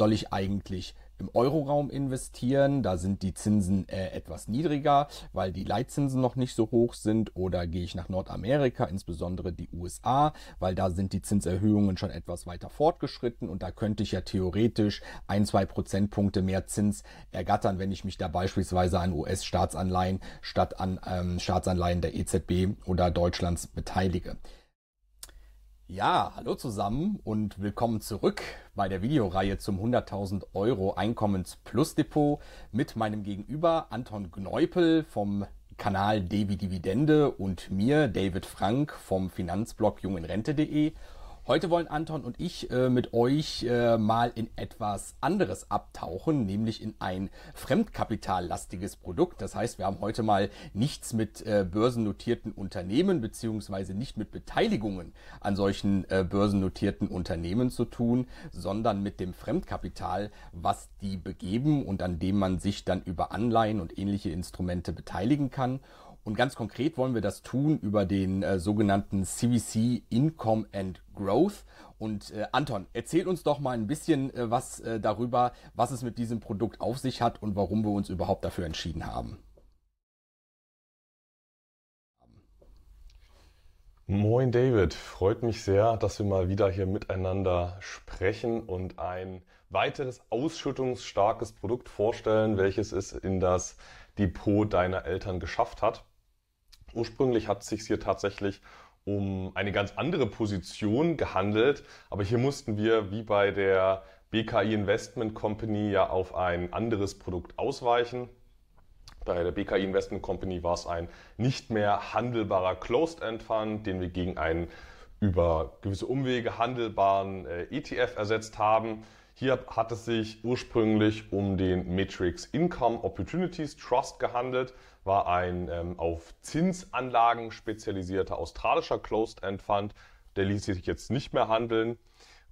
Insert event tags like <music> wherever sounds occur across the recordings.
soll ich eigentlich im Euroraum investieren. Da sind die Zinsen äh, etwas niedriger, weil die Leitzinsen noch nicht so hoch sind. Oder gehe ich nach Nordamerika, insbesondere die USA, weil da sind die Zinserhöhungen schon etwas weiter fortgeschritten und da könnte ich ja theoretisch ein, zwei Prozentpunkte mehr Zins ergattern, wenn ich mich da beispielsweise an US-Staatsanleihen statt an ähm, Staatsanleihen der EZB oder Deutschlands beteilige. Ja, hallo zusammen und willkommen zurück bei der Videoreihe zum 100.000 Euro Einkommens Plus Depot mit meinem Gegenüber Anton Gneupel vom Kanal Devi Dividende und mir David Frank vom Finanzblog junginrente.de Heute wollen Anton und ich äh, mit euch äh, mal in etwas anderes abtauchen, nämlich in ein fremdkapitallastiges Produkt. Das heißt, wir haben heute mal nichts mit äh, börsennotierten Unternehmen beziehungsweise nicht mit Beteiligungen an solchen äh, börsennotierten Unternehmen zu tun, sondern mit dem Fremdkapital, was die begeben und an dem man sich dann über Anleihen und ähnliche Instrumente beteiligen kann. Und ganz konkret wollen wir das tun über den äh, sogenannten CVC Income and Growth. Und äh, Anton, erzähl uns doch mal ein bisschen äh, was äh, darüber, was es mit diesem Produkt auf sich hat und warum wir uns überhaupt dafür entschieden haben. Moin David, freut mich sehr, dass wir mal wieder hier miteinander sprechen und ein weiteres ausschüttungsstarkes Produkt vorstellen, welches es in das Depot deiner Eltern geschafft hat. Ursprünglich hat es sich hier tatsächlich um eine ganz andere Position gehandelt, aber hier mussten wir wie bei der BKI Investment Company ja auf ein anderes Produkt ausweichen. Bei der BKI Investment Company war es ein nicht mehr handelbarer Closed-End Fund, den wir gegen einen über gewisse Umwege handelbaren äh, ETF ersetzt haben. Hier hat es sich ursprünglich um den Matrix Income Opportunities Trust gehandelt, war ein ähm, auf Zinsanlagen spezialisierter australischer Closed-End Fund. Der ließ sich jetzt nicht mehr handeln.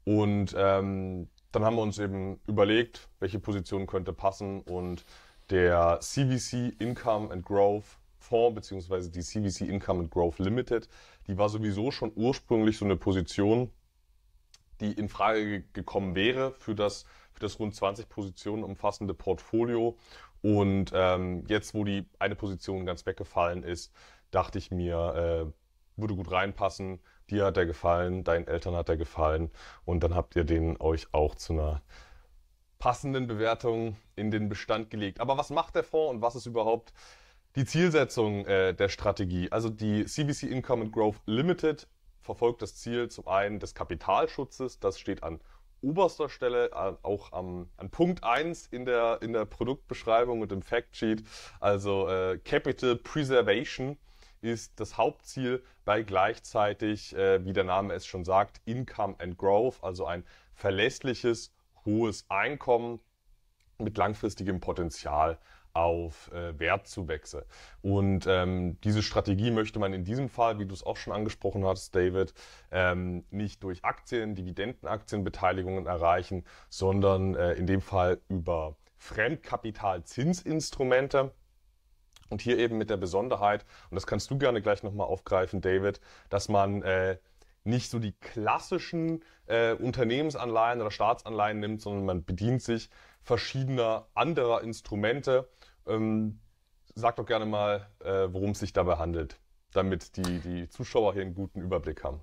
Und ähm, dann haben wir uns eben überlegt, welche Position könnte passen. Und der CVC Income and Growth Fonds beziehungsweise die CVC Income and Growth Limited, die war sowieso schon ursprünglich so eine Position, die in Frage gekommen wäre für das, für das rund 20 Positionen umfassende Portfolio. Und ähm, jetzt, wo die eine Position ganz weggefallen ist, dachte ich mir, äh, würde gut reinpassen. Dir hat er gefallen, deinen Eltern hat er gefallen und dann habt ihr den euch auch zu einer passenden Bewertung in den Bestand gelegt. Aber was macht der Fonds und was ist überhaupt die Zielsetzung äh, der Strategie? Also die CVC Income and Growth Limited verfolgt das Ziel zum einen des Kapitalschutzes, das steht an oberster Stelle, auch am, an Punkt 1 in der, in der Produktbeschreibung und im Factsheet. Also äh, Capital Preservation ist das Hauptziel bei gleichzeitig, äh, wie der Name es schon sagt, Income and Growth, also ein verlässliches, hohes Einkommen mit langfristigem Potenzial auf äh, Wertzuwächse. Und ähm, diese Strategie möchte man in diesem Fall, wie du es auch schon angesprochen hast, David, ähm, nicht durch Aktien, Dividendenaktienbeteiligungen erreichen, sondern äh, in dem Fall über Fremdkapitalzinsinstrumente. Und hier eben mit der Besonderheit, und das kannst du gerne gleich nochmal aufgreifen, David, dass man äh, nicht so die klassischen äh, Unternehmensanleihen oder Staatsanleihen nimmt, sondern man bedient sich verschiedener anderer Instrumente ähm, sag doch gerne mal, äh, worum es sich dabei handelt, damit die, die Zuschauer hier einen guten Überblick haben.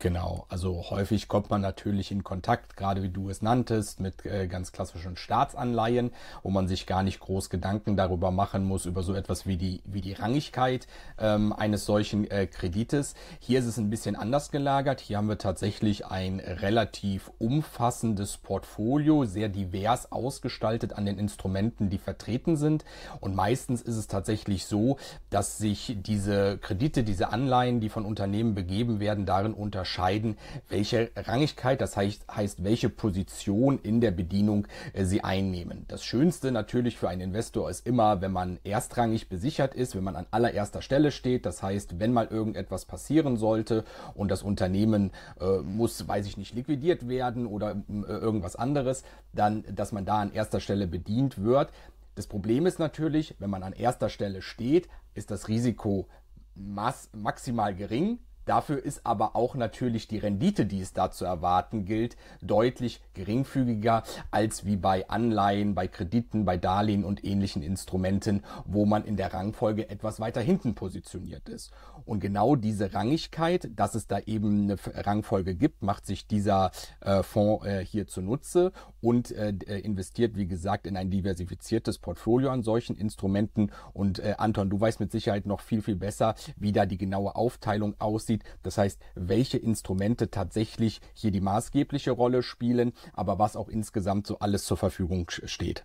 Genau, also häufig kommt man natürlich in Kontakt, gerade wie du es nanntest, mit äh, ganz klassischen Staatsanleihen, wo man sich gar nicht groß Gedanken darüber machen muss, über so etwas wie die, wie die Rangigkeit ähm, eines solchen äh, Kredites. Hier ist es ein bisschen anders gelagert. Hier haben wir tatsächlich ein relativ umfassendes Portfolio, sehr divers ausgestaltet an den Instrumenten, die vertreten sind. Und meistens ist es tatsächlich so, dass sich diese Kredite, diese Anleihen, die von Unternehmen begeben werden, darin unter unterscheiden, welche Rangigkeit, das heißt, heißt welche Position in der Bedienung äh, sie einnehmen. Das Schönste natürlich für einen Investor ist immer, wenn man erstrangig besichert ist, wenn man an allererster Stelle steht. Das heißt, wenn mal irgendetwas passieren sollte und das Unternehmen äh, muss, weiß ich nicht, liquidiert werden oder äh, irgendwas anderes, dann, dass man da an erster Stelle bedient wird. Das Problem ist natürlich, wenn man an erster Stelle steht, ist das Risiko maximal gering Dafür ist aber auch natürlich die Rendite, die es da zu erwarten gilt, deutlich geringfügiger als wie bei Anleihen, bei Krediten, bei Darlehen und ähnlichen Instrumenten, wo man in der Rangfolge etwas weiter hinten positioniert ist. Und genau diese Rangigkeit, dass es da eben eine Rangfolge gibt, macht sich dieser äh, Fonds äh, hier zunutze und äh, äh, investiert, wie gesagt, in ein diversifiziertes Portfolio an solchen Instrumenten. Und äh, Anton, du weißt mit Sicherheit noch viel, viel besser, wie da die genaue Aufteilung aussieht. Das heißt, welche Instrumente tatsächlich hier die maßgebliche Rolle spielen, aber was auch insgesamt so alles zur Verfügung steht.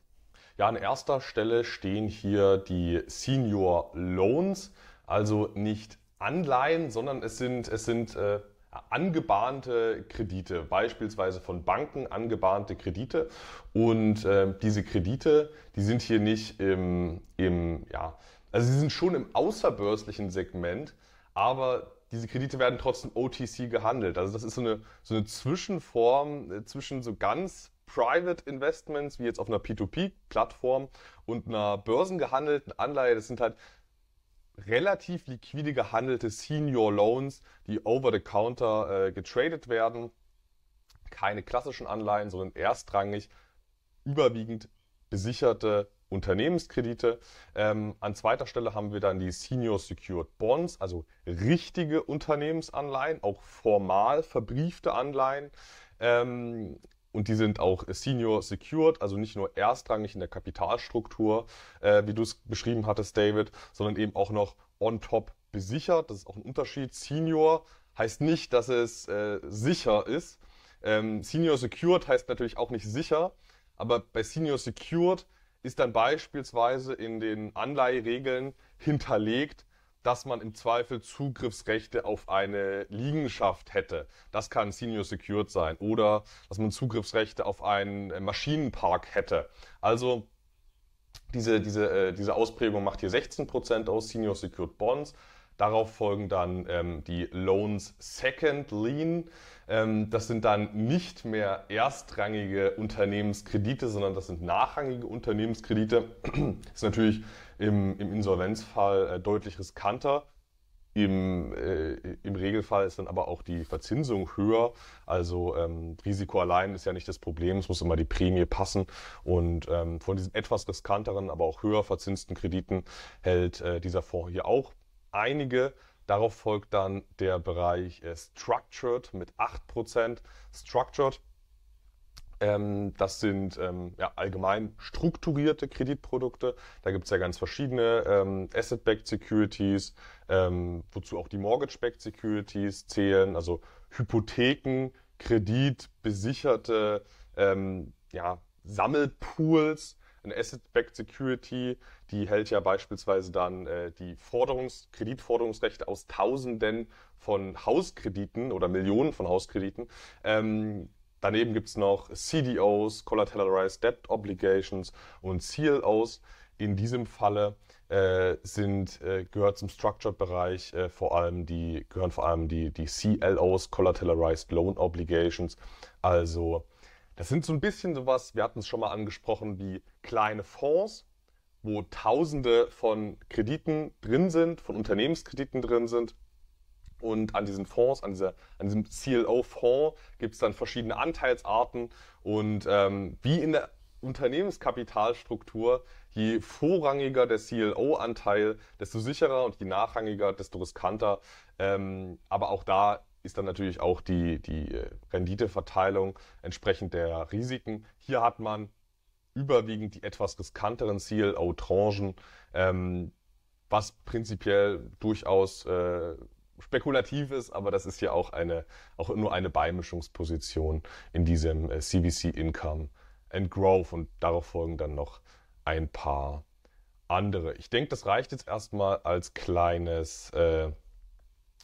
Ja, an erster Stelle stehen hier die Senior Loans, also nicht Anleihen, sondern es sind, es sind äh, angebahnte Kredite, beispielsweise von Banken angebahnte Kredite. Und äh, diese Kredite, die sind hier nicht im, im, ja, also sie sind schon im außerbörslichen Segment, aber diese Kredite werden trotzdem OTC gehandelt. Also das ist so eine, so eine Zwischenform äh, zwischen so ganz Private Investments, wie jetzt auf einer P2P-Plattform und einer börsengehandelten Anleihe. Das sind halt relativ liquide gehandelte Senior Loans, die over the counter äh, getradet werden. Keine klassischen Anleihen, sondern erstrangig überwiegend besicherte Unternehmenskredite. Ähm, an zweiter Stelle haben wir dann die Senior Secured Bonds, also richtige Unternehmensanleihen, auch formal verbriefte Anleihen. Ähm, und die sind auch Senior Secured, also nicht nur erstrangig in der Kapitalstruktur, äh, wie du es beschrieben hattest, David, sondern eben auch noch on top besichert. Das ist auch ein Unterschied. Senior heißt nicht, dass es äh, sicher ist. Ähm, Senior Secured heißt natürlich auch nicht sicher, aber bei Senior Secured ist dann beispielsweise in den Anleiheregeln hinterlegt, dass man im Zweifel Zugriffsrechte auf eine Liegenschaft hätte. Das kann Senior Secured sein. Oder dass man Zugriffsrechte auf einen äh, Maschinenpark hätte. Also diese, diese, äh, diese Ausprägung macht hier 16% aus Senior Secured Bonds. Darauf folgen dann ähm, die Loans Second Lien. Ähm, das sind dann nicht mehr erstrangige Unternehmenskredite, sondern das sind nachrangige Unternehmenskredite. das <clears throat> ist natürlich im, im Insolvenzfall äh, deutlich riskanter. Im, äh, Im Regelfall ist dann aber auch die Verzinsung höher. Also ähm, Risiko allein ist ja nicht das Problem, es muss immer die Prämie passen. Und ähm, von diesen etwas riskanteren, aber auch höher verzinsten Krediten hält äh, dieser Fonds hier auch einige. Darauf folgt dann der Bereich äh, Structured mit 8%. Structured ähm, das sind ähm, ja, allgemein strukturierte Kreditprodukte. Da gibt es ja ganz verschiedene ähm, Asset-Backed Securities, ähm, wozu auch die Mortgage-Backed Securities zählen, also Hypotheken, Kredit, besicherte ähm, ja, Sammelpools. Eine Asset-Backed Security, die hält ja beispielsweise dann äh, die Forderungs-, Kreditforderungsrechte aus Tausenden von Hauskrediten oder Millionen von Hauskrediten. Daneben gibt es noch CDOs, Collateralized Debt Obligations und CLOs. In diesem Falle äh, sind, äh, gehört zum Structured-Bereich äh, vor allem die, gehören vor allem die, die CLOs, Collateralized Loan Obligations. Also das sind so ein bisschen sowas, wir hatten es schon mal angesprochen, wie kleine Fonds, wo Tausende von Krediten drin sind, von Unternehmenskrediten drin sind und an diesen Fonds, an, dieser, an diesem CLO-Fonds gibt es dann verschiedene Anteilsarten. Und ähm, wie in der Unternehmenskapitalstruktur, je vorrangiger der CLO-Anteil, desto sicherer und je nachrangiger, desto riskanter. Ähm, aber auch da ist dann natürlich auch die, die äh, Renditeverteilung entsprechend der Risiken. Hier hat man überwiegend die etwas riskanteren CLO-Tranchen, ähm, was prinzipiell durchaus äh, spekulativ ist, aber das ist ja auch eine, auch nur eine Beimischungsposition in diesem äh, CVC Income and Growth und darauf folgen dann noch ein paar andere. Ich denke, das reicht jetzt erstmal als kleines, äh,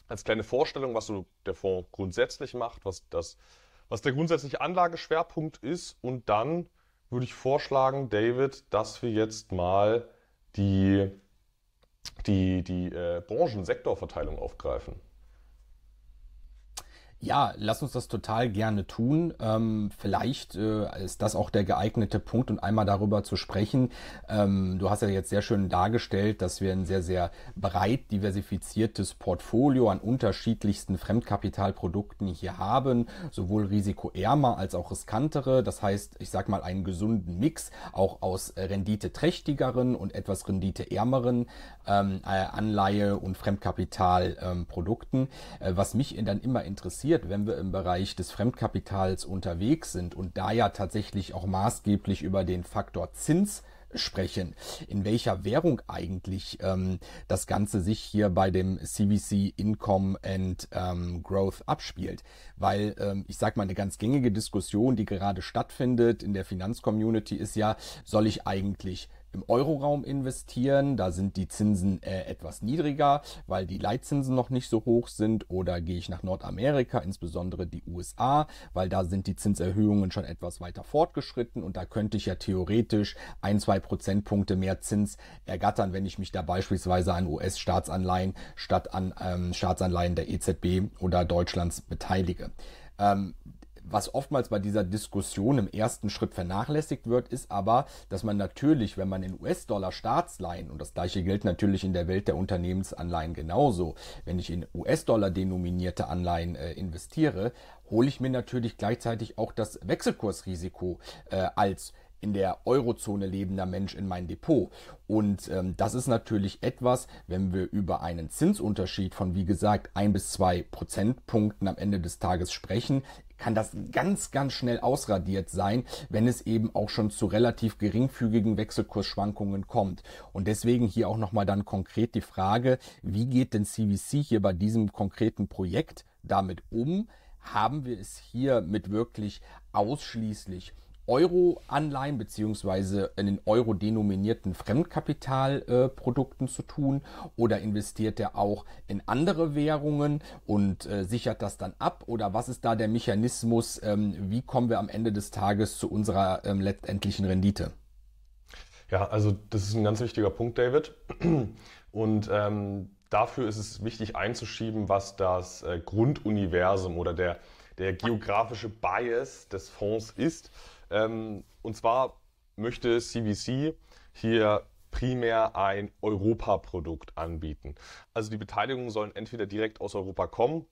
als kleine Vorstellung, was so der Fonds grundsätzlich macht, was das, was der grundsätzliche Anlageschwerpunkt ist und dann würde ich vorschlagen, David, dass wir jetzt mal die die, die äh, Branchensektorverteilung aufgreifen. Ja, lass uns das total gerne tun. Ähm, vielleicht äh, ist das auch der geeignete Punkt, um einmal darüber zu sprechen. Ähm, du hast ja jetzt sehr schön dargestellt, dass wir ein sehr, sehr breit diversifiziertes Portfolio an unterschiedlichsten Fremdkapitalprodukten hier haben, sowohl risikoärmer als auch riskantere. Das heißt, ich sag mal einen gesunden Mix, auch aus renditeträchtigeren und etwas renditeärmeren ähm, äh, Anleihe- und Fremdkapitalprodukten. Äh, was mich dann immer interessiert, passiert, wenn wir im Bereich des Fremdkapitals unterwegs sind und da ja tatsächlich auch maßgeblich über den Faktor Zins sprechen, in welcher Währung eigentlich ähm, das Ganze sich hier bei dem CVC Income and ähm, Growth abspielt. Weil ähm, ich sage mal, eine ganz gängige Diskussion, die gerade stattfindet in der Finanzcommunity ist ja, soll ich eigentlich im Euroraum investieren. Da sind die Zinsen äh, etwas niedriger, weil die Leitzinsen noch nicht so hoch sind. Oder gehe ich nach Nordamerika, insbesondere die USA, weil da sind die Zinserhöhungen schon etwas weiter fortgeschritten und da könnte ich ja theoretisch ein, zwei Prozentpunkte mehr Zins ergattern, wenn ich mich da beispielsweise an US-Staatsanleihen statt an ähm, Staatsanleihen der EZB oder Deutschlands beteilige. Ähm, was oftmals bei dieser Diskussion im ersten Schritt vernachlässigt wird, ist aber, dass man natürlich, wenn man in US-Dollar Staatsleihen, und das gleiche gilt natürlich in der Welt der Unternehmensanleihen genauso, wenn ich in US-Dollar denominierte Anleihen äh, investiere, hole ich mir natürlich gleichzeitig auch das Wechselkursrisiko äh, als in der Eurozone lebender Mensch in mein Depot. Und ähm, das ist natürlich etwas, wenn wir über einen Zinsunterschied von, wie gesagt, ein bis zwei Prozentpunkten am Ende des Tages sprechen, kann das ganz, ganz schnell ausradiert sein, wenn es eben auch schon zu relativ geringfügigen Wechselkursschwankungen kommt. Und deswegen hier auch nochmal dann konkret die Frage, wie geht denn CVC hier bei diesem konkreten Projekt damit um? Haben wir es hier mit wirklich ausschließlich Euro-Anleihen beziehungsweise in den Euro denominierten Fremdkapitalprodukten äh, zu tun oder investiert er auch in andere Währungen und äh, sichert das dann ab oder was ist da der Mechanismus? Ähm, wie kommen wir am Ende des Tages zu unserer ähm, letztendlichen Rendite? Ja, also das ist ein ganz wichtiger Punkt, David. <clears throat> Und ähm, dafür ist es wichtig einzuschieben, was das äh, Grunduniversum oder der, der geografische Bias des Fonds ist. Ähm, und zwar möchte CVC hier primär ein Europaprodukt anbieten. Also die Beteiligungen sollen entweder direkt aus Europa kommen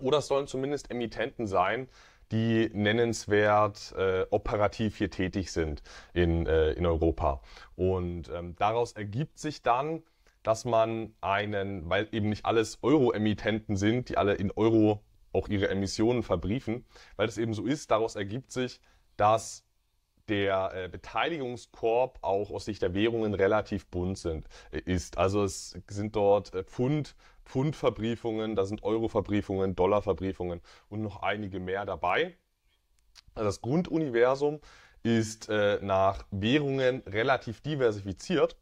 oder es sollen zumindest Emittenten sein, die nennenswert äh, operativ hier tätig sind in, äh, in Europa. Und ähm, daraus ergibt sich dann, dass man einen, weil eben nicht alles Euro-Emittenten sind, die alle in Euro auch ihre Emissionen verbriefen, weil das eben so ist, daraus ergibt sich, dass der äh, Beteiligungskorb auch aus Sicht der Währungen relativ bunt sind, äh, ist. Also es sind dort äh, Pfund, Pfundverbriefungen, da sind Euroverbriefungen, Dollarverbriefungen und noch einige mehr dabei. Also das Grunduniversum ist äh, nach Währungen relativ diversifiziert.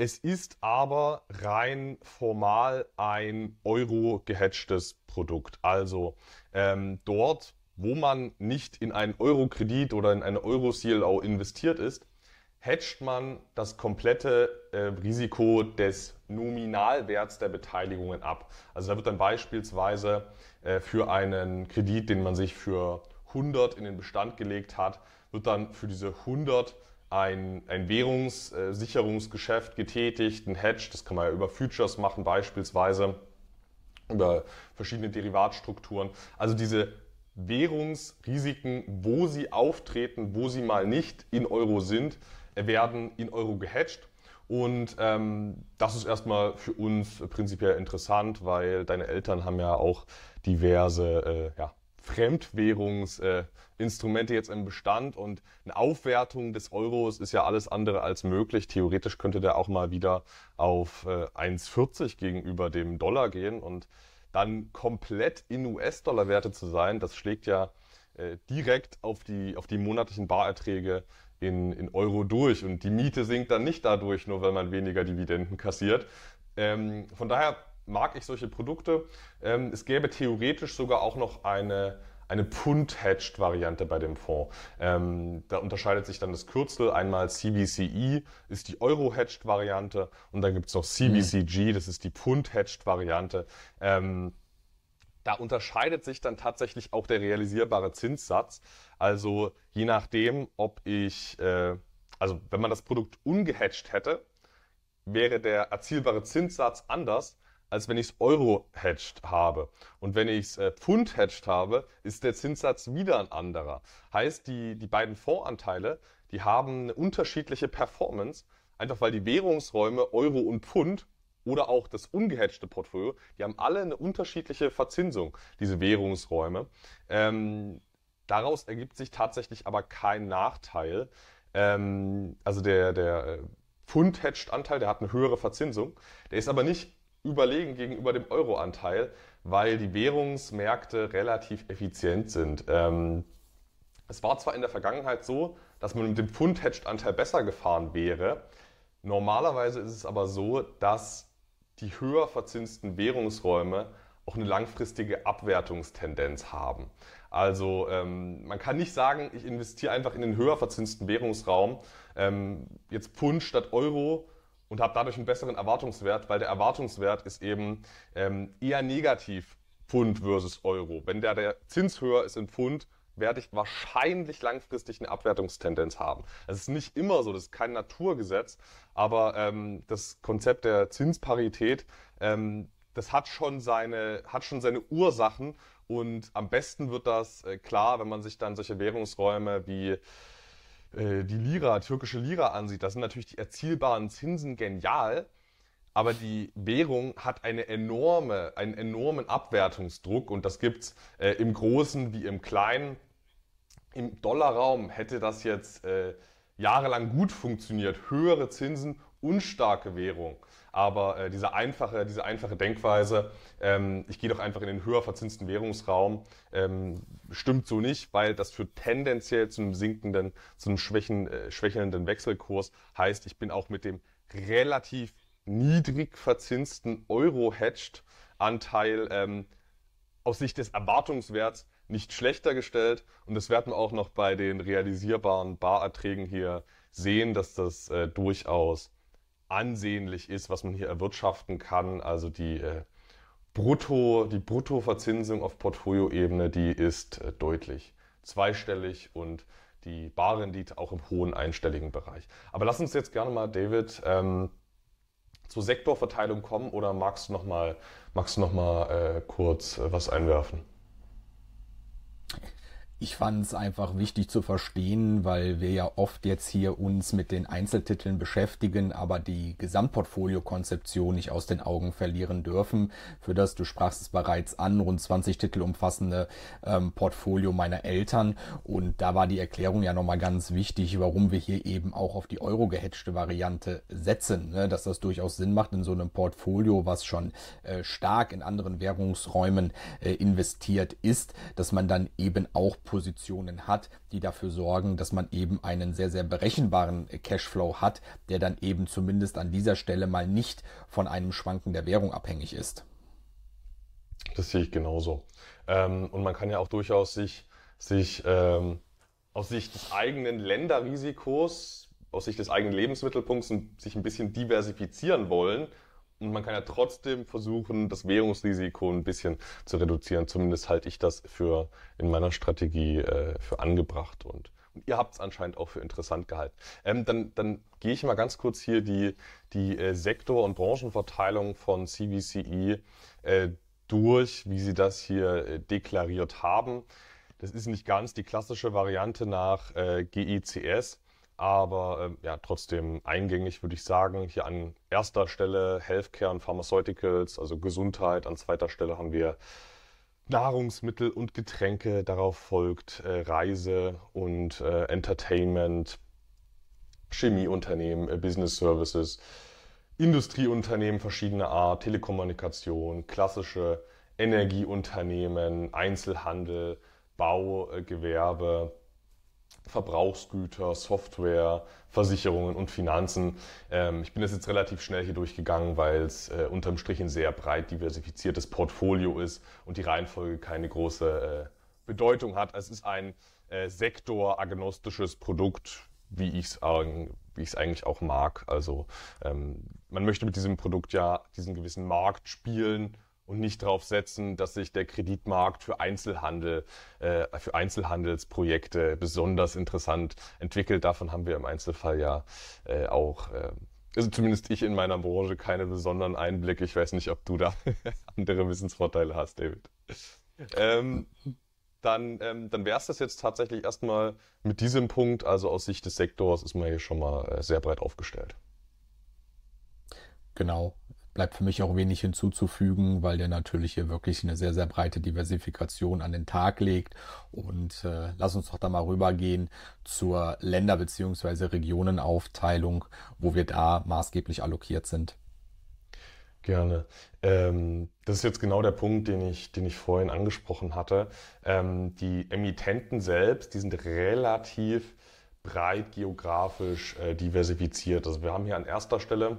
Es ist aber rein formal ein Euro-gehatchtes Produkt. Also ähm, dort wo man nicht in einen Euro-Kredit oder in eine Euro-CLO investiert ist, hedgt man das komplette äh, Risiko des Nominalwerts der Beteiligungen ab. Also da wird dann beispielsweise äh, für einen Kredit, den man sich für 100 in den Bestand gelegt hat, wird dann für diese 100 ein, ein Währungssicherungsgeschäft getätigt, ein Hedge, das kann man ja über Futures machen beispielsweise, über verschiedene Derivatstrukturen. Also diese Währungsrisiken, wo sie auftreten, wo sie mal nicht in Euro sind, werden in Euro gehatcht. Und ähm, das ist erstmal für uns prinzipiell interessant, weil deine Eltern haben ja auch diverse äh, ja, Fremdwährungsinstrumente äh, jetzt im Bestand und eine Aufwertung des Euros ist ja alles andere als möglich. Theoretisch könnte der auch mal wieder auf äh, 1,40 gegenüber dem Dollar gehen und dann komplett in US-Dollar-Werte zu sein, das schlägt ja äh, direkt auf die, auf die monatlichen Barerträge in, in Euro durch. Und die Miete sinkt dann nicht dadurch, nur weil man weniger Dividenden kassiert. Ähm, von daher mag ich solche Produkte. Ähm, es gäbe theoretisch sogar auch noch eine eine Pfund-Hedged-Variante bei dem Fonds. Ähm, da unterscheidet sich dann das Kürzel. Einmal CVCE ist die Euro-Hedged-Variante und dann gibt es noch CVCG, das ist die Pfund-Hedged-Variante. Ähm, da unterscheidet sich dann tatsächlich auch der realisierbare Zinssatz. Also je nachdem, ob ich, äh, also wenn man das Produkt ungehatcht hätte, wäre der erzielbare Zinssatz anders, als wenn ich es Euro-hedged habe. Und wenn ich es äh, Pfund-hedged habe, ist der Zinssatz wieder ein anderer. Heißt, die, die beiden Fondsanteile, die haben eine unterschiedliche Performance, einfach weil die Währungsräume Euro und Pfund oder auch das ungehatchte Portfolio, die haben alle eine unterschiedliche Verzinsung, diese Währungsräume. Ähm, daraus ergibt sich tatsächlich aber kein Nachteil. Ähm, also der, der äh, Pfund-Hedged-Anteil, der hat eine höhere Verzinsung. Der ist aber nicht überlegen gegenüber dem Euro-Anteil, weil die Währungsmärkte relativ effizient sind. Ähm, es war zwar in der Vergangenheit so, dass man mit dem Pfund-Hedged-Anteil besser gefahren wäre. Normalerweise ist es aber so, dass die höher verzinsten Währungsräume auch eine langfristige Abwertungstendenz haben. Also ähm, man kann nicht sagen, ich investiere einfach in den höher verzinsten Währungsraum, ähm, jetzt Pfund statt Euro und habe dadurch einen besseren Erwartungswert, weil der Erwartungswert ist eben ähm, eher negativ Pfund versus Euro. Wenn der, der Zins höher ist in Pfund, werde ich wahrscheinlich langfristig eine Abwertungstendenz haben. Es ist nicht immer so, das ist kein Naturgesetz, aber ähm, das Konzept der Zinsparität, ähm, das hat schon seine, hat schon seine Ursachen und am besten wird das äh, klar, wenn man sich dann solche Währungsräume wie äh, die Lira, türkische Lira ansieht, da sind natürlich die erzielbaren Zinsen genial, aber die Währung hat eine enorme, einen enormen Abwertungsdruck und das gibt's äh, im Großen wie im Kleinen. Im Dollarraum hätte das jetzt äh, jahrelang gut funktioniert, höhere Zinsen und starke Währung. Aber äh, diese, einfache, diese einfache Denkweise, ähm, ich gehe doch einfach in den höher verzinsten Währungsraum, ähm, stimmt so nicht, weil das führt tendenziell zu einem sinkenden, zu einem schwächen, äh, schwächelnden Wechselkurs. Heißt, ich bin auch mit dem relativ niedrig verzinsten Euro-Hedged-Anteil ähm, aus Sicht des Erwartungswerts nicht schlechter gestellt. Und das werden wir auch noch bei den realisierbaren Barerträgen hier sehen, dass das äh, durchaus ansehnlich ist, was man hier erwirtschaften kann. Also die äh, Brutto, die Bruttoverzinsung auf Portfolioebene, die ist äh, deutlich zweistellig und die Barrendite auch im hohen einstelligen Bereich. Aber lass uns jetzt gerne mal, David, ähm, zur Sektorverteilung kommen oder magst du noch mal, magst du noch mal äh, kurz äh, was einwerfen? Ich fand es einfach wichtig zu verstehen, weil wir ja oft jetzt hier uns mit den Einzeltiteln beschäftigen, aber die Gesamtportfolio-Konzeption nicht aus den Augen verlieren dürfen. Für das, du sprachst es bereits an, rund 20 Titel umfassende ähm, Portfolio meiner Eltern. Und da war die Erklärung ja nochmal ganz wichtig, warum wir hier eben auch auf die Euro-gehatchte Variante setzen. Ne? Dass das durchaus Sinn macht in so einem Portfolio, was schon äh, stark in anderen Währungsräumen äh, investiert ist, dass man dann eben auch Positionen hat, die dafür sorgen, dass man eben einen sehr, sehr berechenbaren Cashflow hat, der dann eben zumindest an dieser Stelle mal nicht von einem Schwanken der Währung abhängig ist. Das sehe ich genauso. Ähm, und man kann ja auch durchaus sich, sich ähm, aus Sicht des eigenen Länderrisikos, aus Sicht des eigenen Lebensmittelpunkts sich ein bisschen diversifizieren wollen und man kann ja trotzdem versuchen, das Währungsrisiko ein bisschen zu reduzieren. Zumindest halte ich das für in meiner Strategie äh, für angebracht und, ihr habt es anscheinend auch für interessant gehalten. Ähm, dann, dann gehe ich mal ganz kurz hier die, die äh, Sektor- und Branchenverteilung von CVCE äh, durch, wie sie das hier äh, deklariert haben. Das ist nicht ganz die klassische Variante nach äh, GICS aber ähm, ja, trotzdem eingängig würde ich sagen. Hier an erster Stelle Healthcare und Pharmaceuticals, also Gesundheit. An zweiter Stelle haben wir Nahrungsmittel und Getränke. Darauf folgt äh, Reise und äh, Entertainment, Chemieunternehmen, äh, Business Services, Industrieunternehmen verschiedener Art, Telekommunikation, klassische Energieunternehmen, Einzelhandel, Baugewerbe Verbrauchsgüter, Software, Versicherungen und Finanzen. Ähm, ich bin das jetzt relativ schnell hier durchgegangen, weil es äh, unterm Strich ein sehr breit diversifiziertes Portfolio ist und die Reihenfolge keine große äh, Bedeutung hat. Es ist ein äh, sektoragnostisches Produkt, wie ich es wie eigentlich auch mag. Also ähm, man möchte mit diesem Produkt ja diesen gewissen Markt spielen und nicht darauf setzen, dass sich der Kreditmarkt für Einzelhandel, äh, für Einzelhandelsprojekte besonders interessant entwickelt. Davon haben wir im Einzelfall ja äh, auch, äh, also zumindest ich in meiner Branche, keine besonderen Einblicke. Ich weiß nicht, ob du da <laughs> andere Wissensvorteile hast, David. Ähm, dann, ähm, dann wäre es das jetzt tatsächlich erstmal mit diesem Punkt. Also aus Sicht des Sektors ist man hier schon mal äh, sehr breit aufgestellt. Genau bleibt für mich auch wenig hinzuzufügen, weil der natürlich hier wirklich eine sehr, sehr breite Diversifikation an den Tag legt. Und äh, lass uns doch da mal rübergehen zur Länder- bzw. Regionenaufteilung, wo wir da maßgeblich allokiert sind. Gerne. Ähm, das ist jetzt genau der Punkt, den ich, den ich vorhin angesprochen hatte. Ähm, die Emittenten selbst, die sind relativ breit geografisch äh, diversifiziert. Also wir haben hier an erster Stelle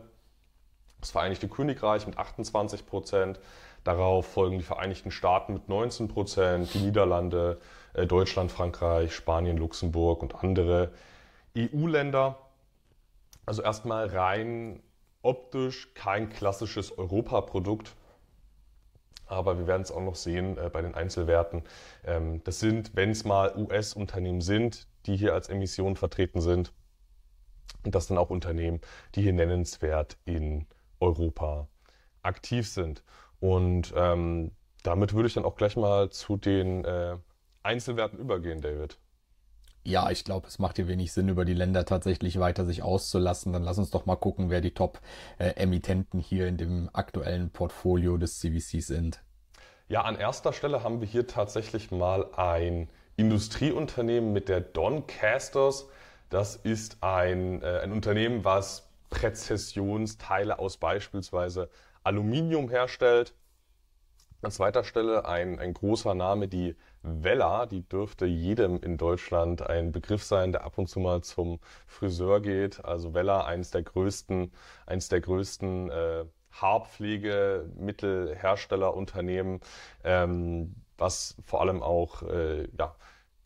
das Vereinigte Königreich mit 28 Prozent. Darauf folgen die Vereinigten Staaten mit 19 Prozent, die Niederlande, äh, Deutschland, Frankreich, Spanien, Luxemburg und andere EU-Länder. Also erstmal rein optisch kein klassisches Europaprodukt. Aber wir werden es auch noch sehen äh, bei den Einzelwerten. Ähm, das sind, wenn es mal US-Unternehmen sind, die hier als Emission vertreten sind. Und das sind auch Unternehmen, die hier nennenswert in Europa aktiv sind. Und ähm, damit würde ich dann auch gleich mal zu den äh, Einzelwerten übergehen, David. Ja, ich glaube, es macht hier wenig Sinn, über die Länder tatsächlich weiter sich auszulassen. Dann lass uns doch mal gucken, wer die Top-Emittenten hier in dem aktuellen Portfolio des CVC sind. Ja, an erster Stelle haben wir hier tatsächlich mal ein Industrieunternehmen mit der Doncasters. Das ist ein, äh, ein Unternehmen, was Präzessionsteile aus beispielsweise Aluminium herstellt. An zweiter Stelle ein, ein großer Name, die Vella, die dürfte jedem in Deutschland ein Begriff sein, der ab und zu mal zum Friseur geht. Also Vella, eines der größten, eines der größten äh, Haarpflegemittelherstellerunternehmen, ähm, was vor allem auch äh, ja,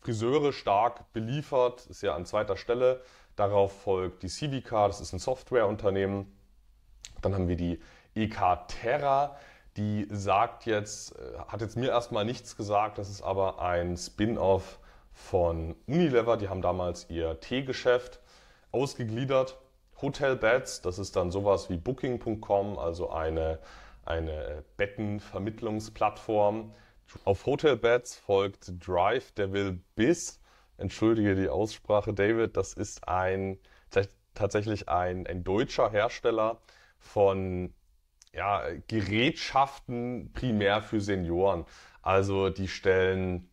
Friseure stark beliefert, ist ja an zweiter Stelle. Darauf folgt die Civica, das ist ein Softwareunternehmen. Dann haben wir die EK Terra, die sagt jetzt, äh, hat jetzt mir erstmal nichts gesagt, das ist aber ein Spin-off von Unilever. Die haben damals ihr Teegeschäft ausgegliedert. Hotel Beds, das ist dann sowas wie Booking.com, also eine, eine Bettenvermittlungsplattform. Auf Hotel Beds folgt Drive Devil Biz entschuldige die Aussprache, David, das ist ein tatsächlich ein, ein deutscher Hersteller von ja, Gerätschaften primär für Senioren. Also die stellen,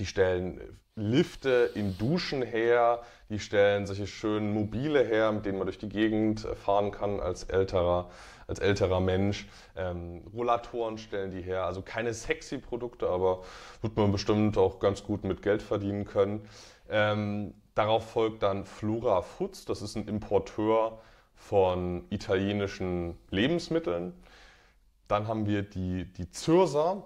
die stellen Lifte in Duschen her, die stellen solche schönen Mobile her, mit denen man durch die Gegend fahren kann als älterer als älterer Mensch. Ähm, Rollatoren stellen die her, also keine sexy Produkte, aber wird man bestimmt auch ganz gut mit Geld verdienen können. Ähm, darauf folgt dann Flora Foods, das ist ein Importeur von italienischen Lebensmitteln. Dann haben wir die, die Zürser,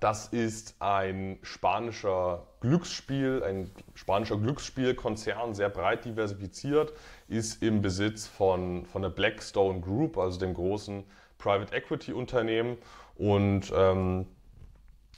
das ist ein spanischer Glücksspiel, ein spanischer Glücksspielkonzern, sehr breit diversifiziert, ist im Besitz von, von der Blackstone Group, also dem großen Private Equity Unternehmen. Und ähm,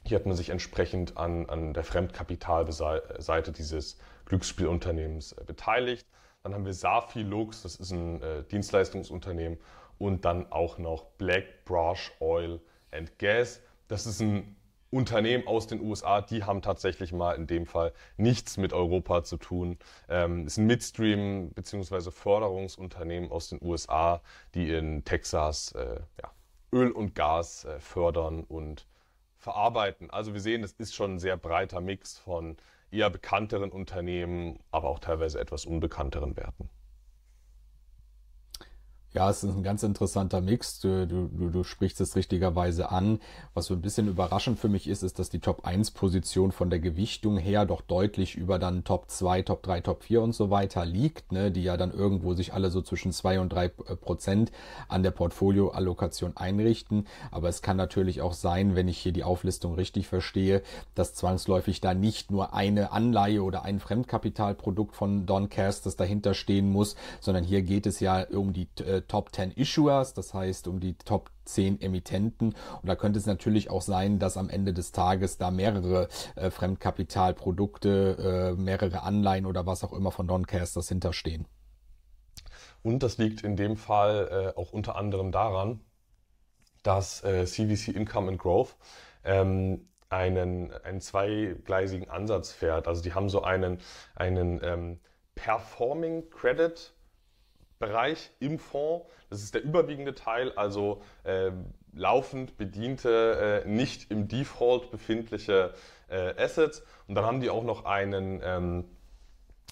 hier hat man sich entsprechend an, an der Fremdkapitalseite dieses Glücksspielunternehmens äh, beteiligt. Dann haben wir Safi Lux, das ist ein äh, Dienstleistungsunternehmen. Und dann auch noch Black Brush Oil and Gas. Das ist ein Unternehmen aus den USA, die haben tatsächlich mal in dem Fall nichts mit Europa zu tun. Ähm, es ist ein Midstream bzw. Förderungsunternehmen aus den USA, die in Texas äh, ja, Öl und Gas äh, fördern und verarbeiten. Also wir sehen, es ist schon ein sehr breiter Mix von eher bekannteren Unternehmen, aber auch teilweise etwas unbekannteren Werten. Ja, es ist ein ganz interessanter Mix. Du, du, du sprichst es richtigerweise an. Was so ein bisschen überraschend für mich ist, ist, dass die Top 1 Position von der Gewichtung her doch deutlich über dann Top 2, Top 3, Top 4 und so weiter liegt, ne, die ja dann irgendwo sich alle so zwischen 2 und 3 äh, Prozent an der Portfolioallokation einrichten. Aber es kann natürlich auch sein, wenn ich hier die Auflistung richtig verstehe, dass zwangsläufig da nicht nur eine Anleihe oder ein Fremdkapitalprodukt von Doncast, das dahinter stehen muss, sondern hier geht es ja um die äh, Top 10 Issuers, das heißt um die Top 10 Emittenten. Und da könnte es natürlich auch sein, dass am Ende des Tages da mehrere äh, Fremdkapitalprodukte, äh, mehrere Anleihen oder was auch immer von Doncasters hinterstehen. Und das liegt in dem Fall äh, auch unter anderem daran, dass äh, CVC Income and Growth ähm, einen, einen zweigleisigen Ansatz fährt. Also die haben so einen, einen ähm, Performing Credit Bereich im Fonds. Das ist der überwiegende Teil, also äh, laufend bediente, äh, nicht im Default befindliche äh, Assets. Und dann haben die auch noch einen ähm,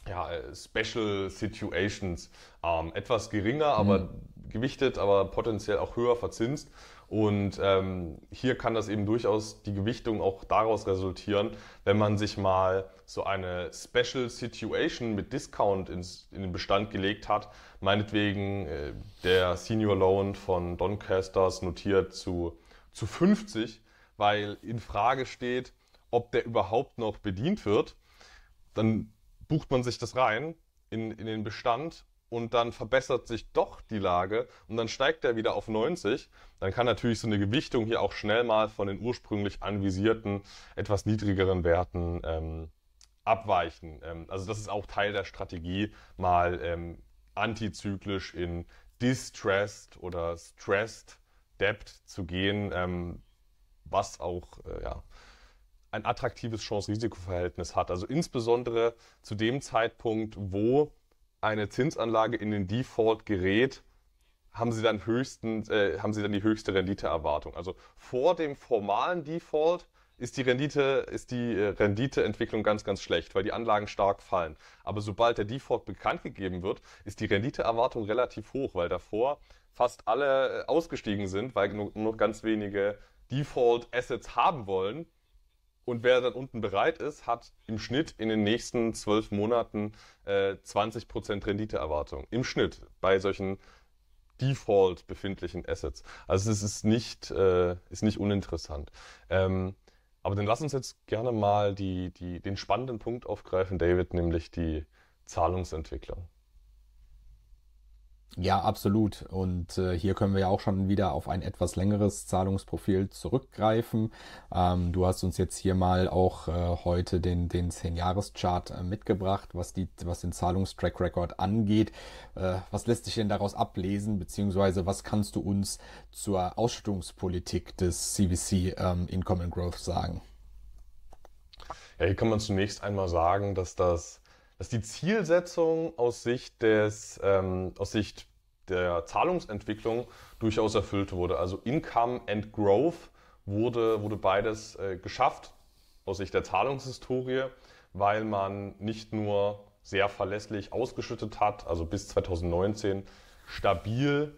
ja, Special Situations Arm. Etwas geringer, aber mhm. gewichtet, aber potenziell auch höher verzinst. Und ähm, hier kann das eben durchaus die Gewichtung auch daraus resultieren, wenn man sich mal so eine Special Situation mit Discount ins, in den Bestand gelegt hat. Meinetwegen äh, der Senior Loan von Doncasters notiert zu, zu 50, weil in Frage steht, ob der überhaupt noch bedient wird. Dann bucht man sich das rein in, in den Bestand und dann verbessert sich doch die Lage und dann steigt er wieder auf 90, dann kann natürlich so eine Gewichtung hier auch schnell mal von den ursprünglich anvisierten, etwas niedrigeren Werten ähm, abweichen. Ähm, also das ist auch Teil der Strategie, mal ähm, antizyklisch in distressed oder stressed Debt zu gehen, ähm, was auch äh, ja, ein attraktives Chance-Risiko-Verhältnis hat. Also insbesondere zu dem Zeitpunkt, wo eine Zinsanlage in den Default gerät, haben sie dann höchstens, äh, haben sie dann die höchste Renditeerwartung. Also vor dem formalen Default ist die Rendite, ist die äh, Renditeentwicklung ganz, ganz schlecht, weil die Anlagen stark fallen. Aber sobald der Default bekannt gegeben wird, ist die Renditeerwartung relativ hoch, weil davor fast alle äh, ausgestiegen sind, weil nur, nur ganz wenige Default Assets haben wollen und wer dann unten bereit ist, hat im Schnitt in den nächsten zwölf Monaten äh, 20% Renditeerwartung. Im Schnitt bei solchen Default befindlichen Assets. Also es ist nicht, äh, ist nicht uninteressant. Ähm, aber dann lass uns jetzt gerne mal die, die, den spannenden Punkt aufgreifen, David, nämlich die Zahlungsentwicklung. Ja, absolut. Und äh, hier können wir ja auch schon wieder auf ein etwas längeres Zahlungsprofil zurückgreifen. Ähm, du hast uns jetzt hier mal auch äh, heute den, den 10-Jahres-Chart äh, mitgebracht, was, die, was den Zahlungstrack Record angeht. Äh, was lässt sich denn daraus ablesen, beziehungsweise was kannst du uns zur Ausschüttungspolitik des CVC ähm, Income and Growth sagen? Ja, hier kann man zunächst einmal sagen, dass das dass die Zielsetzung aus Sicht des, ähm, aus Sicht der Zahlungsentwicklung durchaus erfüllt wurde. Also Income and Growth wurde, wurde beides äh, geschafft aus Sicht der Zahlungshistorie, weil man nicht nur sehr verlässlich ausgeschüttet hat, also bis 2019 stabil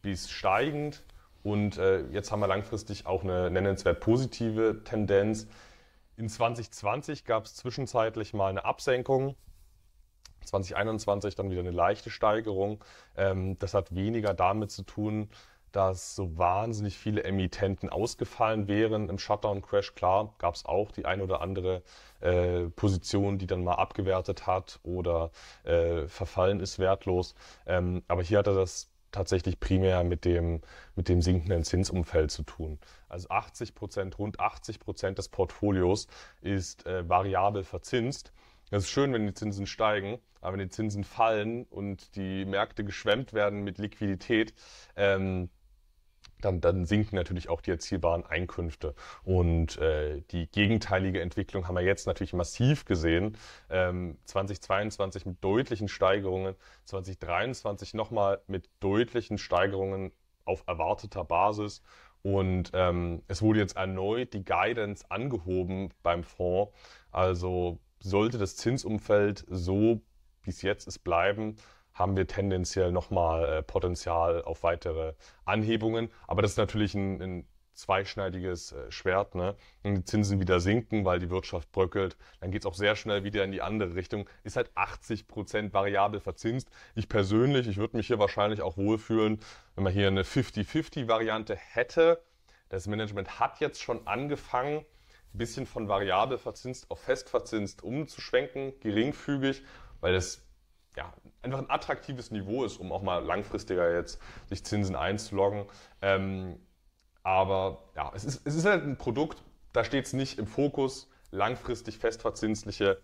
bis steigend und äh, jetzt haben wir langfristig auch eine nennenswert positive Tendenz. In 2020 gab es zwischenzeitlich mal eine Absenkung. 2021 dann wieder eine leichte Steigerung. Ähm, das hat weniger damit zu tun, dass so wahnsinnig viele Emittenten ausgefallen wären im Shutdown-Crash. Klar, gab es auch die ein oder andere äh, Position, die dann mal abgewertet hat oder äh, verfallen ist wertlos. Ähm, aber hier hatte das tatsächlich primär mit dem, mit dem sinkenden Zinsumfeld zu tun. Also 80 Prozent, rund 80 Prozent des Portfolios ist äh, variabel verzinst. Das ist schön, wenn die Zinsen steigen, aber wenn die Zinsen fallen und die Märkte geschwemmt werden mit Liquidität, ähm, dann, dann sinken natürlich auch die erzielbaren Einkünfte. Und äh, die gegenteilige Entwicklung haben wir jetzt natürlich massiv gesehen. Ähm, 2022 mit deutlichen Steigerungen, 2023 nochmal mit deutlichen Steigerungen auf erwarteter Basis. Und ähm, es wurde jetzt erneut die Guidance angehoben beim Fonds. Also sollte das Zinsumfeld so bis jetzt es bleiben, haben wir tendenziell nochmal äh, Potenzial auf weitere Anhebungen. Aber das ist natürlich ein, ein zweischneidiges äh, Schwert. Ne? Wenn die Zinsen wieder sinken, weil die Wirtschaft bröckelt, dann geht es auch sehr schnell wieder in die andere Richtung. Ist halt 80 Prozent variabel verzinst. Ich persönlich, ich würde mich hier wahrscheinlich auch wohlfühlen, wenn man hier eine 50-50-Variante hätte. Das Management hat jetzt schon angefangen, ein bisschen von variabel verzinst auf fest verzinst umzuschwenken, geringfügig, weil das ja, einfach ein attraktives Niveau ist, um auch mal langfristiger jetzt sich Zinsen einzuloggen. Ähm, aber ja, es ist, es ist halt ein Produkt, da steht es nicht im Fokus, langfristig festverzinsliche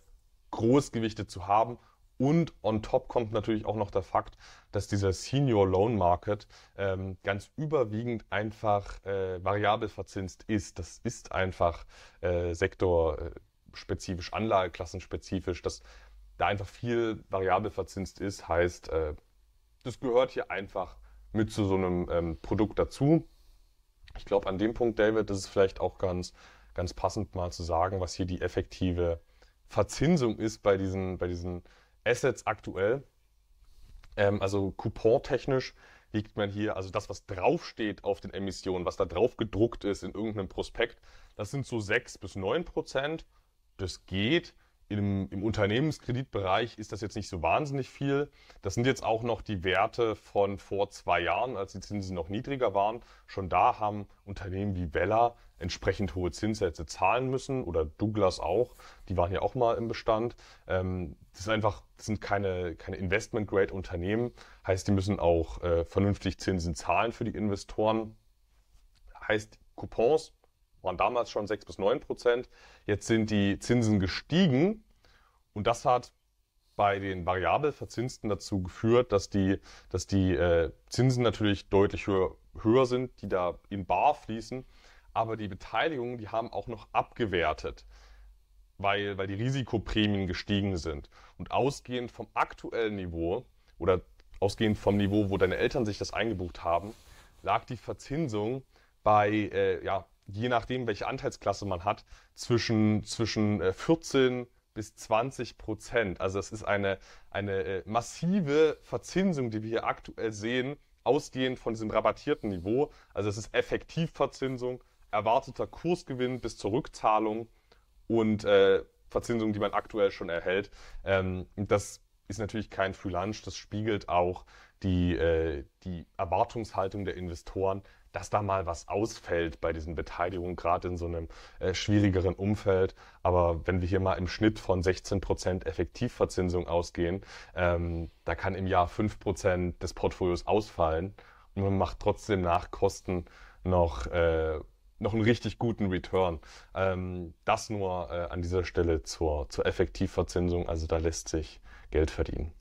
Großgewichte zu haben. Und on top kommt natürlich auch noch der Fakt, dass dieser Senior Loan Market ähm, ganz überwiegend einfach äh, variabel verzinst ist. Das ist einfach äh, sektorspezifisch, anlageklassenspezifisch, dass da einfach viel variabel verzinst ist. Heißt, äh, das gehört hier einfach mit zu so einem ähm, Produkt dazu. Ich glaube, an dem Punkt, David, ist es vielleicht auch ganz, ganz passend mal zu sagen, was hier die effektive Verzinsung ist bei diesen, bei diesen Assets aktuell. Ähm, also coupontechnisch liegt man hier, also das, was draufsteht auf den Emissionen, was da drauf gedruckt ist in irgendeinem Prospekt, das sind so 6 bis 9 Prozent. Das geht. Im, Im, Unternehmenskreditbereich ist das jetzt nicht so wahnsinnig viel. Das sind jetzt auch noch die Werte von vor zwei Jahren, als die Zinsen noch niedriger waren. Schon da haben Unternehmen wie Vella entsprechend hohe Zinssätze zahlen müssen oder Douglas auch. Die waren ja auch mal im Bestand. Ähm, das ist einfach, das sind keine, keine Investment-Grade-Unternehmen. Heißt, die müssen auch äh, vernünftig Zinsen zahlen für die Investoren. Heißt, Coupons waren damals schon 6 bis 9 Prozent. Jetzt sind die Zinsen gestiegen und das hat bei den variabel Verzinsten dazu geführt, dass die, dass die äh, Zinsen natürlich deutlich höher, höher sind, die da in Bar fließen. Aber die Beteiligungen, die haben auch noch abgewertet, weil, weil die Risikoprämien gestiegen sind. Und ausgehend vom aktuellen Niveau oder ausgehend vom Niveau, wo deine Eltern sich das eingebucht haben, lag die Verzinsung bei äh, ja, je nachdem, welche Anteilsklasse man hat, zwischen, zwischen 14 äh, bis 20 Prozent. Also das ist eine, eine äh, massive Verzinsung, die wir hier aktuell sehen, ausgehend von diesem rabattierten Niveau. Also es ist Effektivverzinsung, erwarteter Kursgewinn bis zur Rückzahlung und äh, Verzinsung, die man aktuell schon erhält. Ähm, das ist natürlich kein Free Lunch, das spiegelt auch die, äh, die Erwartungshaltung der Investoren, dass da mal was ausfällt bei diesen Beteiligungen, gerade in so einem äh, schwierigeren Umfeld. Aber wenn wir hier mal im Schnitt von 16 Prozent Effektivverzinsung ausgehen, ähm, da kann im Jahr 5 Prozent des Portfolios ausfallen und man macht trotzdem nach Kosten noch, äh, noch einen richtig guten Return. Ähm, das nur äh, an dieser Stelle zur, zur Effektivverzinsung. Also da lässt sich Geld verdienen.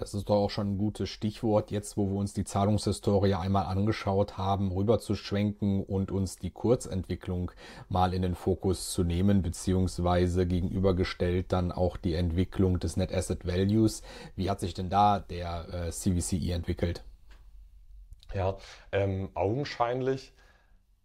Das ist doch auch schon ein gutes Stichwort, jetzt wo wir uns die Zahlungshistorie einmal angeschaut haben, rüberzuschwenken und uns die Kurzentwicklung mal in den Fokus zu nehmen, beziehungsweise gegenübergestellt dann auch die Entwicklung des Net Asset Values. Wie hat sich denn da der äh, CVCE entwickelt? Ja, ähm, augenscheinlich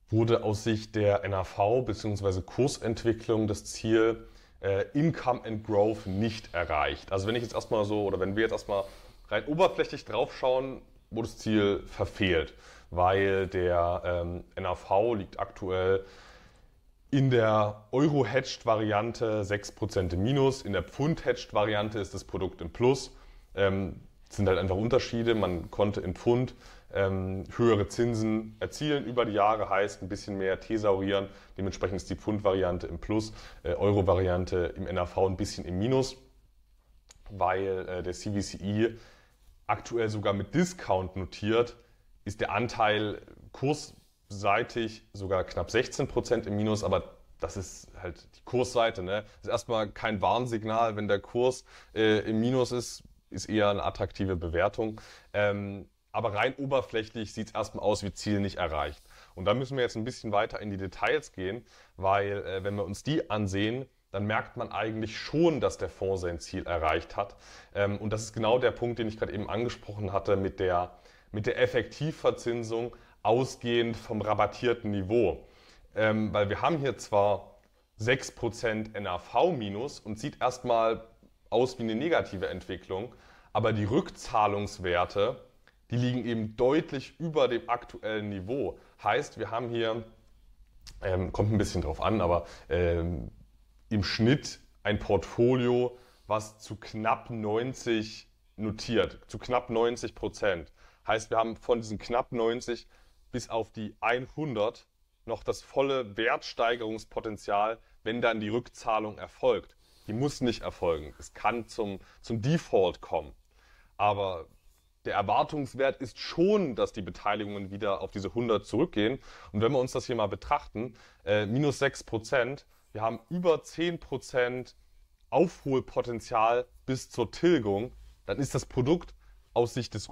wurde aus Sicht der NAV bzw. Kursentwicklung das Ziel äh, Income and Growth nicht erreicht. Also wenn ich jetzt erstmal so, oder wenn wir jetzt erstmal rein oberflächlich draufschauen, wurde das Ziel verfehlt, weil der ähm, NAV liegt aktuell in der Euro-Hedged-Variante 6% im Minus, in der Pfund-Hedged-Variante ist das Produkt im Plus. Ähm, sind halt einfach Unterschiede. Man konnte in Pfund höhere Zinsen erzielen über die Jahre, heißt ein bisschen mehr thesaurieren. Dementsprechend ist die Pfund-Variante im Plus, äh, Euro-Variante im NAV ein bisschen im Minus, weil äh, der CVCI aktuell sogar mit Discount notiert, ist der Anteil kursseitig sogar knapp 16 Prozent im Minus, aber das ist halt die Kursseite. Ne? Das ist erstmal kein Warnsignal, wenn der Kurs äh, im Minus ist, ist eher eine attraktive Bewertung. Ähm, aber rein oberflächlich sieht es erstmal aus wie Ziel nicht erreicht. Und da müssen wir jetzt ein bisschen weiter in die Details gehen, weil äh, wenn wir uns die ansehen, dann merkt man eigentlich schon, dass der Fonds sein Ziel erreicht hat. Ähm, und das ist genau der Punkt, den ich gerade eben angesprochen hatte mit der, mit der Effektivverzinsung ausgehend vom rabattierten Niveau. Ähm, weil wir haben hier zwar 6% NAV minus und sieht erstmal aus wie eine negative Entwicklung, aber die Rückzahlungswerte die liegen eben deutlich über dem aktuellen Niveau. Heißt, wir haben hier, ähm, kommt ein bisschen drauf an, aber ähm, im Schnitt ein Portfolio, was zu knapp 90 notiert, zu knapp 90 Prozent. Heißt, wir haben von diesen knapp 90 bis auf die 100 noch das volle Wertsteigerungspotenzial, wenn dann die Rückzahlung erfolgt. Die muss nicht erfolgen. Es kann zum, zum Default kommen. Aber der Erwartungswert ist schon, dass die Beteiligungen wieder auf diese 100 zurückgehen. Und wenn wir uns das hier mal betrachten, äh, minus 6 Prozent, wir haben über 10 Prozent Aufholpotenzial bis zur Tilgung, dann ist das Produkt aus Sicht, des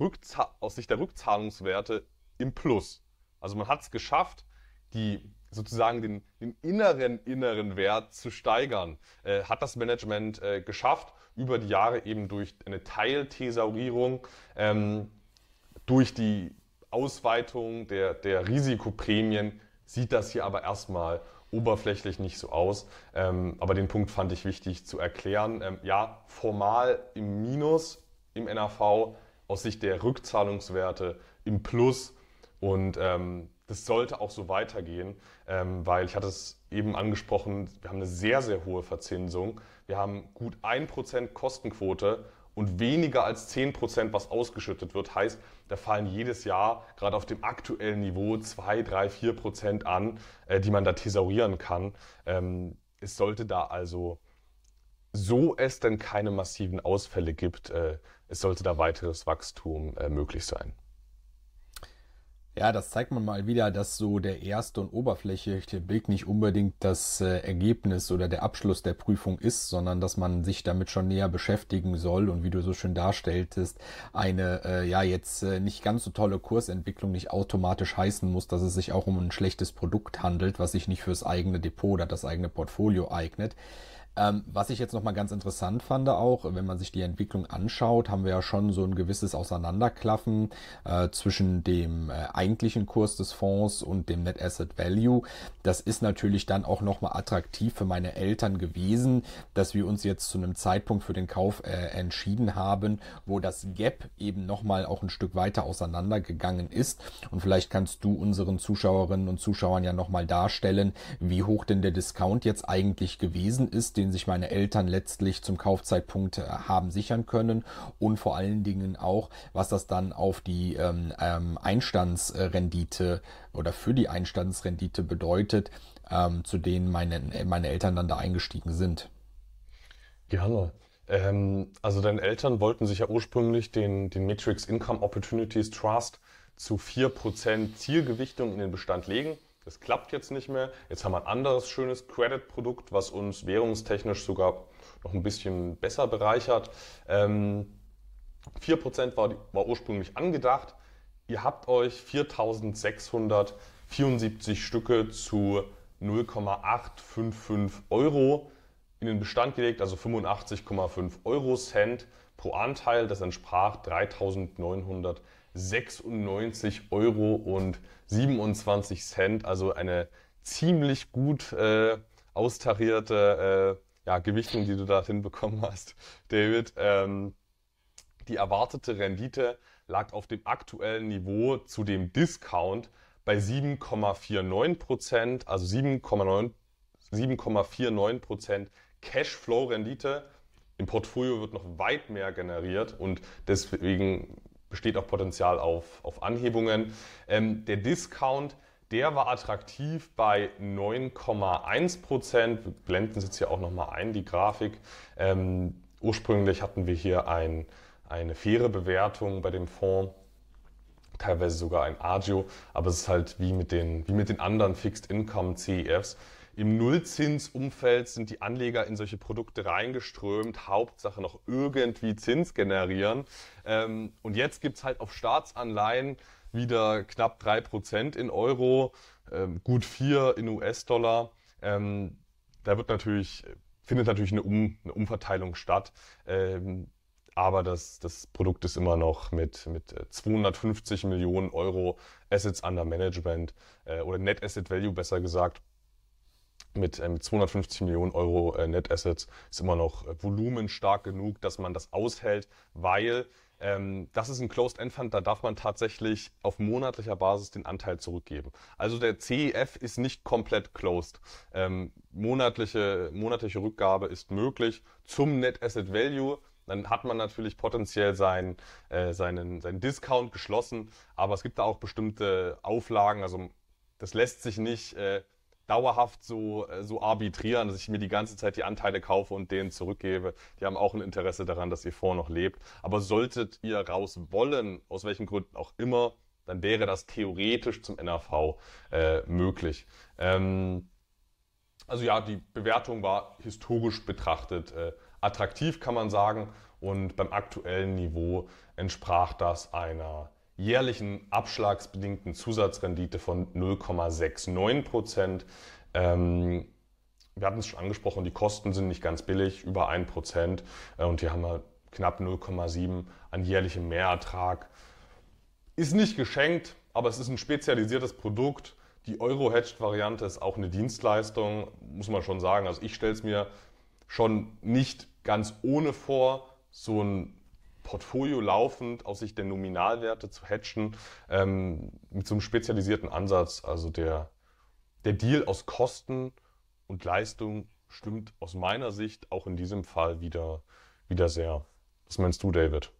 aus Sicht der Rückzahlungswerte im Plus. Also man hat es geschafft, die sozusagen den, den, inneren inneren Wert zu steigern. Äh, hat das Management äh, geschafft über die Jahre eben durch eine Teilthesaurierung, ähm, durch die Ausweitung der, der Risikoprämien sieht das hier aber erstmal oberflächlich nicht so aus. Ähm, aber den Punkt fand ich wichtig zu erklären. Ähm, ja, formal im Minus im NAV, aus Sicht der Rückzahlungswerte im Plus. Und ähm, das sollte auch so weitergehen, ähm, weil ich hatte es eben angesprochen, wir haben eine sehr, sehr hohe Verzinsung. Wir haben gut 1% Kostenquote und weniger als 10%, was ausgeschüttet wird. Heißt, da fallen jedes Jahr gerade auf dem aktuellen Niveau 2, 3, 4% an, äh, die man da thesaurieren kann. Ähm, es sollte da also, so es denn keine massiven Ausfälle gibt, äh, es sollte da weiteres Wachstum äh, möglich sein. Ja, das zeigt man mal wieder, dass so der erste und oberflächliche Blick nicht unbedingt das äh, Ergebnis oder der Abschluss der Prüfung ist, sondern dass man sich damit schon näher beschäftigen soll und wie du so schön darstelltest, eine äh, ja jetzt äh, nicht ganz so tolle Kursentwicklung nicht automatisch heißen muss, dass es sich auch um ein schlechtes Produkt handelt, was sich nicht fürs eigene Depot oder das eigene Portfolio eignet. Ähm, was ich jetzt nochmal ganz interessant fand auch, wenn man sich die Entwicklung anschaut, haben wir ja schon so ein gewisses Auseinanderklaffen äh, zwischen dem äh, eigentlichen Kurs des Fonds und dem Net Asset Value. Das ist natürlich dann auch nochmal attraktiv für meine Eltern gewesen, dass wir uns jetzt zu einem Zeitpunkt für den Kauf äh, entschieden haben, wo das Gap eben nochmal auch ein Stück weiter auseinandergegangen ist. Und vielleicht kannst du unseren Zuschauerinnen und Zuschauern ja nochmal darstellen, wie hoch denn der Discount jetzt eigentlich gewesen ist, den sich meine Eltern letztlich zum Kaufzeitpunkt äh, haben sichern können und vor allen Dingen auch, was das dann auf die ähm, ähm, Einstandsrendite oder für die Einstandsrendite bedeutet, ähm, zu denen meine, meine Eltern dann da eingestiegen sind. Gerne. Ähm, also deine Eltern wollten sich ja ursprünglich den, den Matrix Income Opportunities Trust zu 4% Zielgewichtung in den Bestand legen. Das klappt jetzt nicht mehr. Jetzt haben wir ein anderes schönes Credit-Produkt, was uns währungstechnisch sogar noch ein bisschen besser bereichert. Ähm, 4% war, war ursprünglich angedacht. Ihr habt euch 4.674 Stücke zu 0,855 Euro in den Bestand gelegt, also 85,5 Euro Cent pro Anteil. Das entsprach 3.900 96 Euro und 27 Cent, also eine ziemlich gut äh, austarierte äh, ja, Gewichtung, die du da hinbekommen hast, <laughs> David. Ähm, die erwartete Rendite lag auf dem aktuellen Niveau zu dem Discount bei 7,49 Prozent, also 7,49 Prozent Cashflow-Rendite. Im Portfolio wird noch weit mehr generiert und deswegen besteht auch Potenzial auf, auf Anhebungen. Ähm, der Discount, der war attraktiv bei 9,1 Prozent. Wir blenden es jetzt hier auch nochmal ein, die Grafik. Ähm, ursprünglich hatten wir hier ein, eine faire Bewertung bei dem Fonds teilweise sogar ein Agio, aber es ist halt wie mit den, wie mit den anderen Fixed Income CEFs. Im Nullzinsumfeld sind die Anleger in solche Produkte reingeströmt, Hauptsache noch irgendwie Zins generieren. Ähm, und jetzt gibt's halt auf Staatsanleihen wieder knapp drei Prozent in Euro, ähm, gut vier in US-Dollar. Ähm, da wird natürlich, findet natürlich eine, um, eine Umverteilung statt. aber das, das Produkt ist immer noch mit, mit 250 Millionen Euro Assets under Management äh, oder Net Asset Value besser gesagt mit, äh, mit 250 Millionen Euro äh, Net Assets ist immer noch äh, volumenstark genug, dass man das aushält, weil ähm, das ist ein Closed End Fund, da darf man tatsächlich auf monatlicher Basis den Anteil zurückgeben. Also der CEF ist nicht komplett closed. Ähm, monatliche, monatliche Rückgabe ist möglich zum Net Asset Value. Dann hat man natürlich potenziell seinen, äh, seinen, seinen Discount geschlossen, aber es gibt da auch bestimmte Auflagen. Also das lässt sich nicht äh, dauerhaft so, äh, so arbitrieren, dass ich mir die ganze Zeit die Anteile kaufe und denen zurückgebe. Die haben auch ein Interesse daran, dass ihr Fonds noch lebt. Aber solltet ihr raus wollen, aus welchen Gründen auch immer, dann wäre das theoretisch zum NAV äh, möglich. Ähm, also ja, die Bewertung war historisch betrachtet äh, attraktiv, kann man sagen. Und beim aktuellen Niveau entsprach das einer jährlichen abschlagsbedingten Zusatzrendite von 0,69 Prozent. Ähm, wir hatten es schon angesprochen, die Kosten sind nicht ganz billig, über 1 Prozent. Äh, und hier haben wir knapp 0,7 an jährlichem Mehrertrag. Ist nicht geschenkt, aber es ist ein spezialisiertes Produkt. Die Euro-Hedged-Variante ist auch eine Dienstleistung, muss man schon sagen. Also ich stelle es mir schon nicht ganz ohne vor, so ein Portfolio laufend aus Sicht der Nominalwerte zu hatchen, ähm, mit so einem spezialisierten Ansatz. Also der, der Deal aus Kosten und Leistung stimmt aus meiner Sicht auch in diesem Fall wieder, wieder sehr. Was meinst du, David?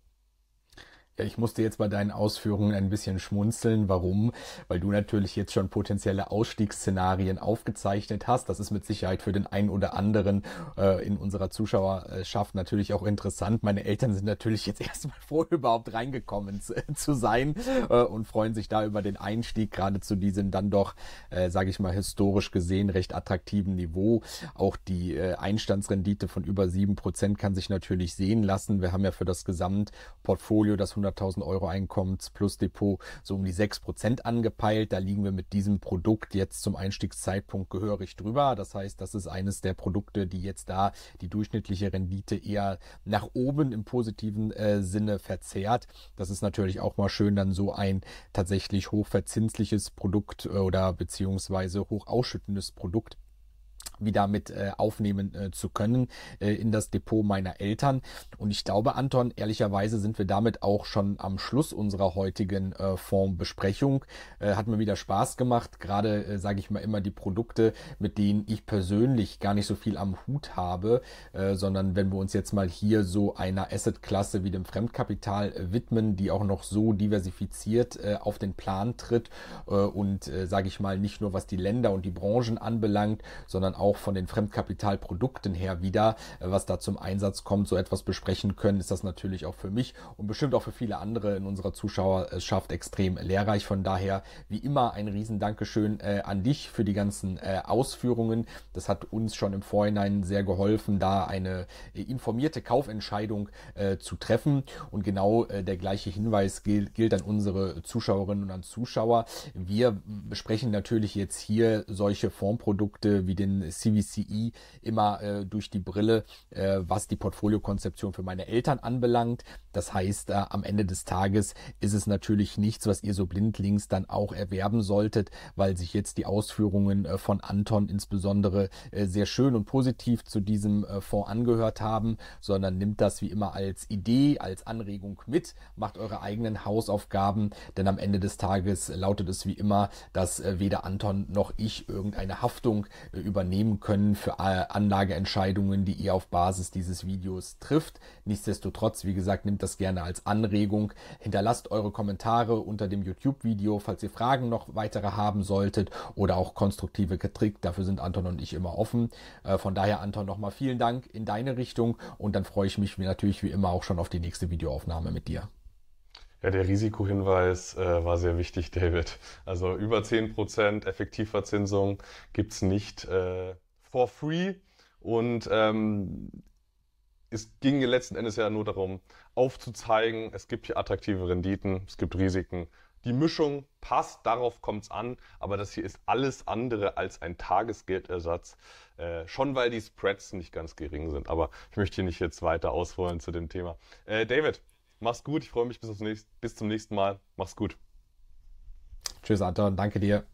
Ja, ich musste jetzt bei deinen Ausführungen ein bisschen schmunzeln. Warum? Weil du natürlich jetzt schon potenzielle Ausstiegsszenarien aufgezeichnet hast. Das ist mit Sicherheit für den einen oder anderen äh, in unserer Zuschauerschaft natürlich auch interessant. Meine Eltern sind natürlich jetzt <laughs> erstmal froh, überhaupt reingekommen zu, zu sein äh, und freuen sich da über den Einstieg gerade zu diesem dann doch, äh, sage ich mal, historisch gesehen recht attraktiven Niveau. Auch die äh, Einstandsrendite von über sieben Prozent kann sich natürlich sehen lassen. Wir haben ja für das Gesamtportfolio das 100.000 Euro Einkommens plus Depot so um die 6% angepeilt. Da liegen wir mit diesem Produkt jetzt zum Einstiegszeitpunkt gehörig drüber. Das heißt, das ist eines der Produkte, die jetzt da die durchschnittliche Rendite eher nach oben im positiven äh, Sinne verzerrt. Das ist natürlich auch mal schön, dann so ein tatsächlich hochverzinsliches Produkt äh, oder beziehungsweise hoch ausschüttendes Produkt wieder mit äh, aufnehmen äh, zu können äh, in das Depot meiner Eltern. Und ich glaube, Anton, ehrlicherweise sind wir damit auch schon am Schluss unserer heutigen äh, Fondsbesprechung. Äh, hat mir wieder Spaß gemacht, gerade äh, sage ich mal immer die Produkte, mit denen ich persönlich gar nicht so viel am Hut habe, äh, sondern wenn wir uns jetzt mal hier so einer Assetklasse wie dem Fremdkapital äh, widmen, die auch noch so diversifiziert auf den Plan tritt und sage ich mal nicht nur was die Länder und die Branchen anbelangt, sondern auch von den Fremdkapitalprodukten her wieder, äh, was da zum Einsatz kommt, so etwas besprechen können, ist das natürlich auch für mich und bestimmt auch für viele andere in unserer Zuschauerschaft extrem lehrreich. Von daher, wie immer, ein riesen Dankeschön äh, an dich für die ganzen äh, Ausführungen. Das hat uns schon im Vorhinein sehr geholfen, da eine äh, informierte Kaufentscheidung äh, zu treffen. Und genau äh, der gleiche Hinweis gilt, gilt an unsere Zuschauerinnen und an Zuschauer. Wir besprechen natürlich jetzt hier solche Fondprodukte wie den CVCE immer äh, durch die Brille, äh, was die Portfoliokonzeption für meine Eltern anbelangt. Das heißt, äh, am Ende des Tages ist es natürlich nichts, was ihr so blindlings dann auch erwerben solltet, weil sich jetzt die Ausführungen äh, von Anton insbesondere äh, sehr schön und positiv zu diesem äh, Fonds angehört haben, sondern nimmt das wie immer als Idee, als Anregung mit, macht eure eigenen Hausaufgaben, denn am Ende des Tages lautet es wie immer, dass äh, weder Anton noch ich irgendeine Haftung äh, übernehmen nehmen können für Anlageentscheidungen, die ihr auf Basis dieses Videos trifft. Nichtsdestotrotz, wie gesagt, nimmt das gerne als Anregung. Hinterlasst eure Kommentare unter dem YouTube-Video, falls ihr Fragen noch weitere haben solltet oder auch konstruktive Kritik. Dafür sind Anton und ich immer offen. Äh, von daher, Anton, nochmal vielen Dank in deine Richtung und dann freue ich mich natürlich wie immer auch schon auf die nächste Videoaufnahme mit dir. Ja, der Risikohinweis äh, war sehr wichtig, David. Also über 10% Effektivverzinsung gibt's nicht äh, for free. Und ähm, es ging letzten Endes ja nur darum, aufzuzeigen, es gibt hier attraktive Renditen, es gibt Risiken. Die Mischung passt, darauf kommt's an, aber das hier ist alles andere als ein Tagesgeldersatz, äh, schon weil die Spreads nicht ganz gering sind. Aber ich möchte hier nicht jetzt weiter ausholen zu dem Thema. Äh, David, Mach's gut, ich freue mich bis, bis zum nächsten Mal. Mach's gut. Tschüss, Anton, danke dir.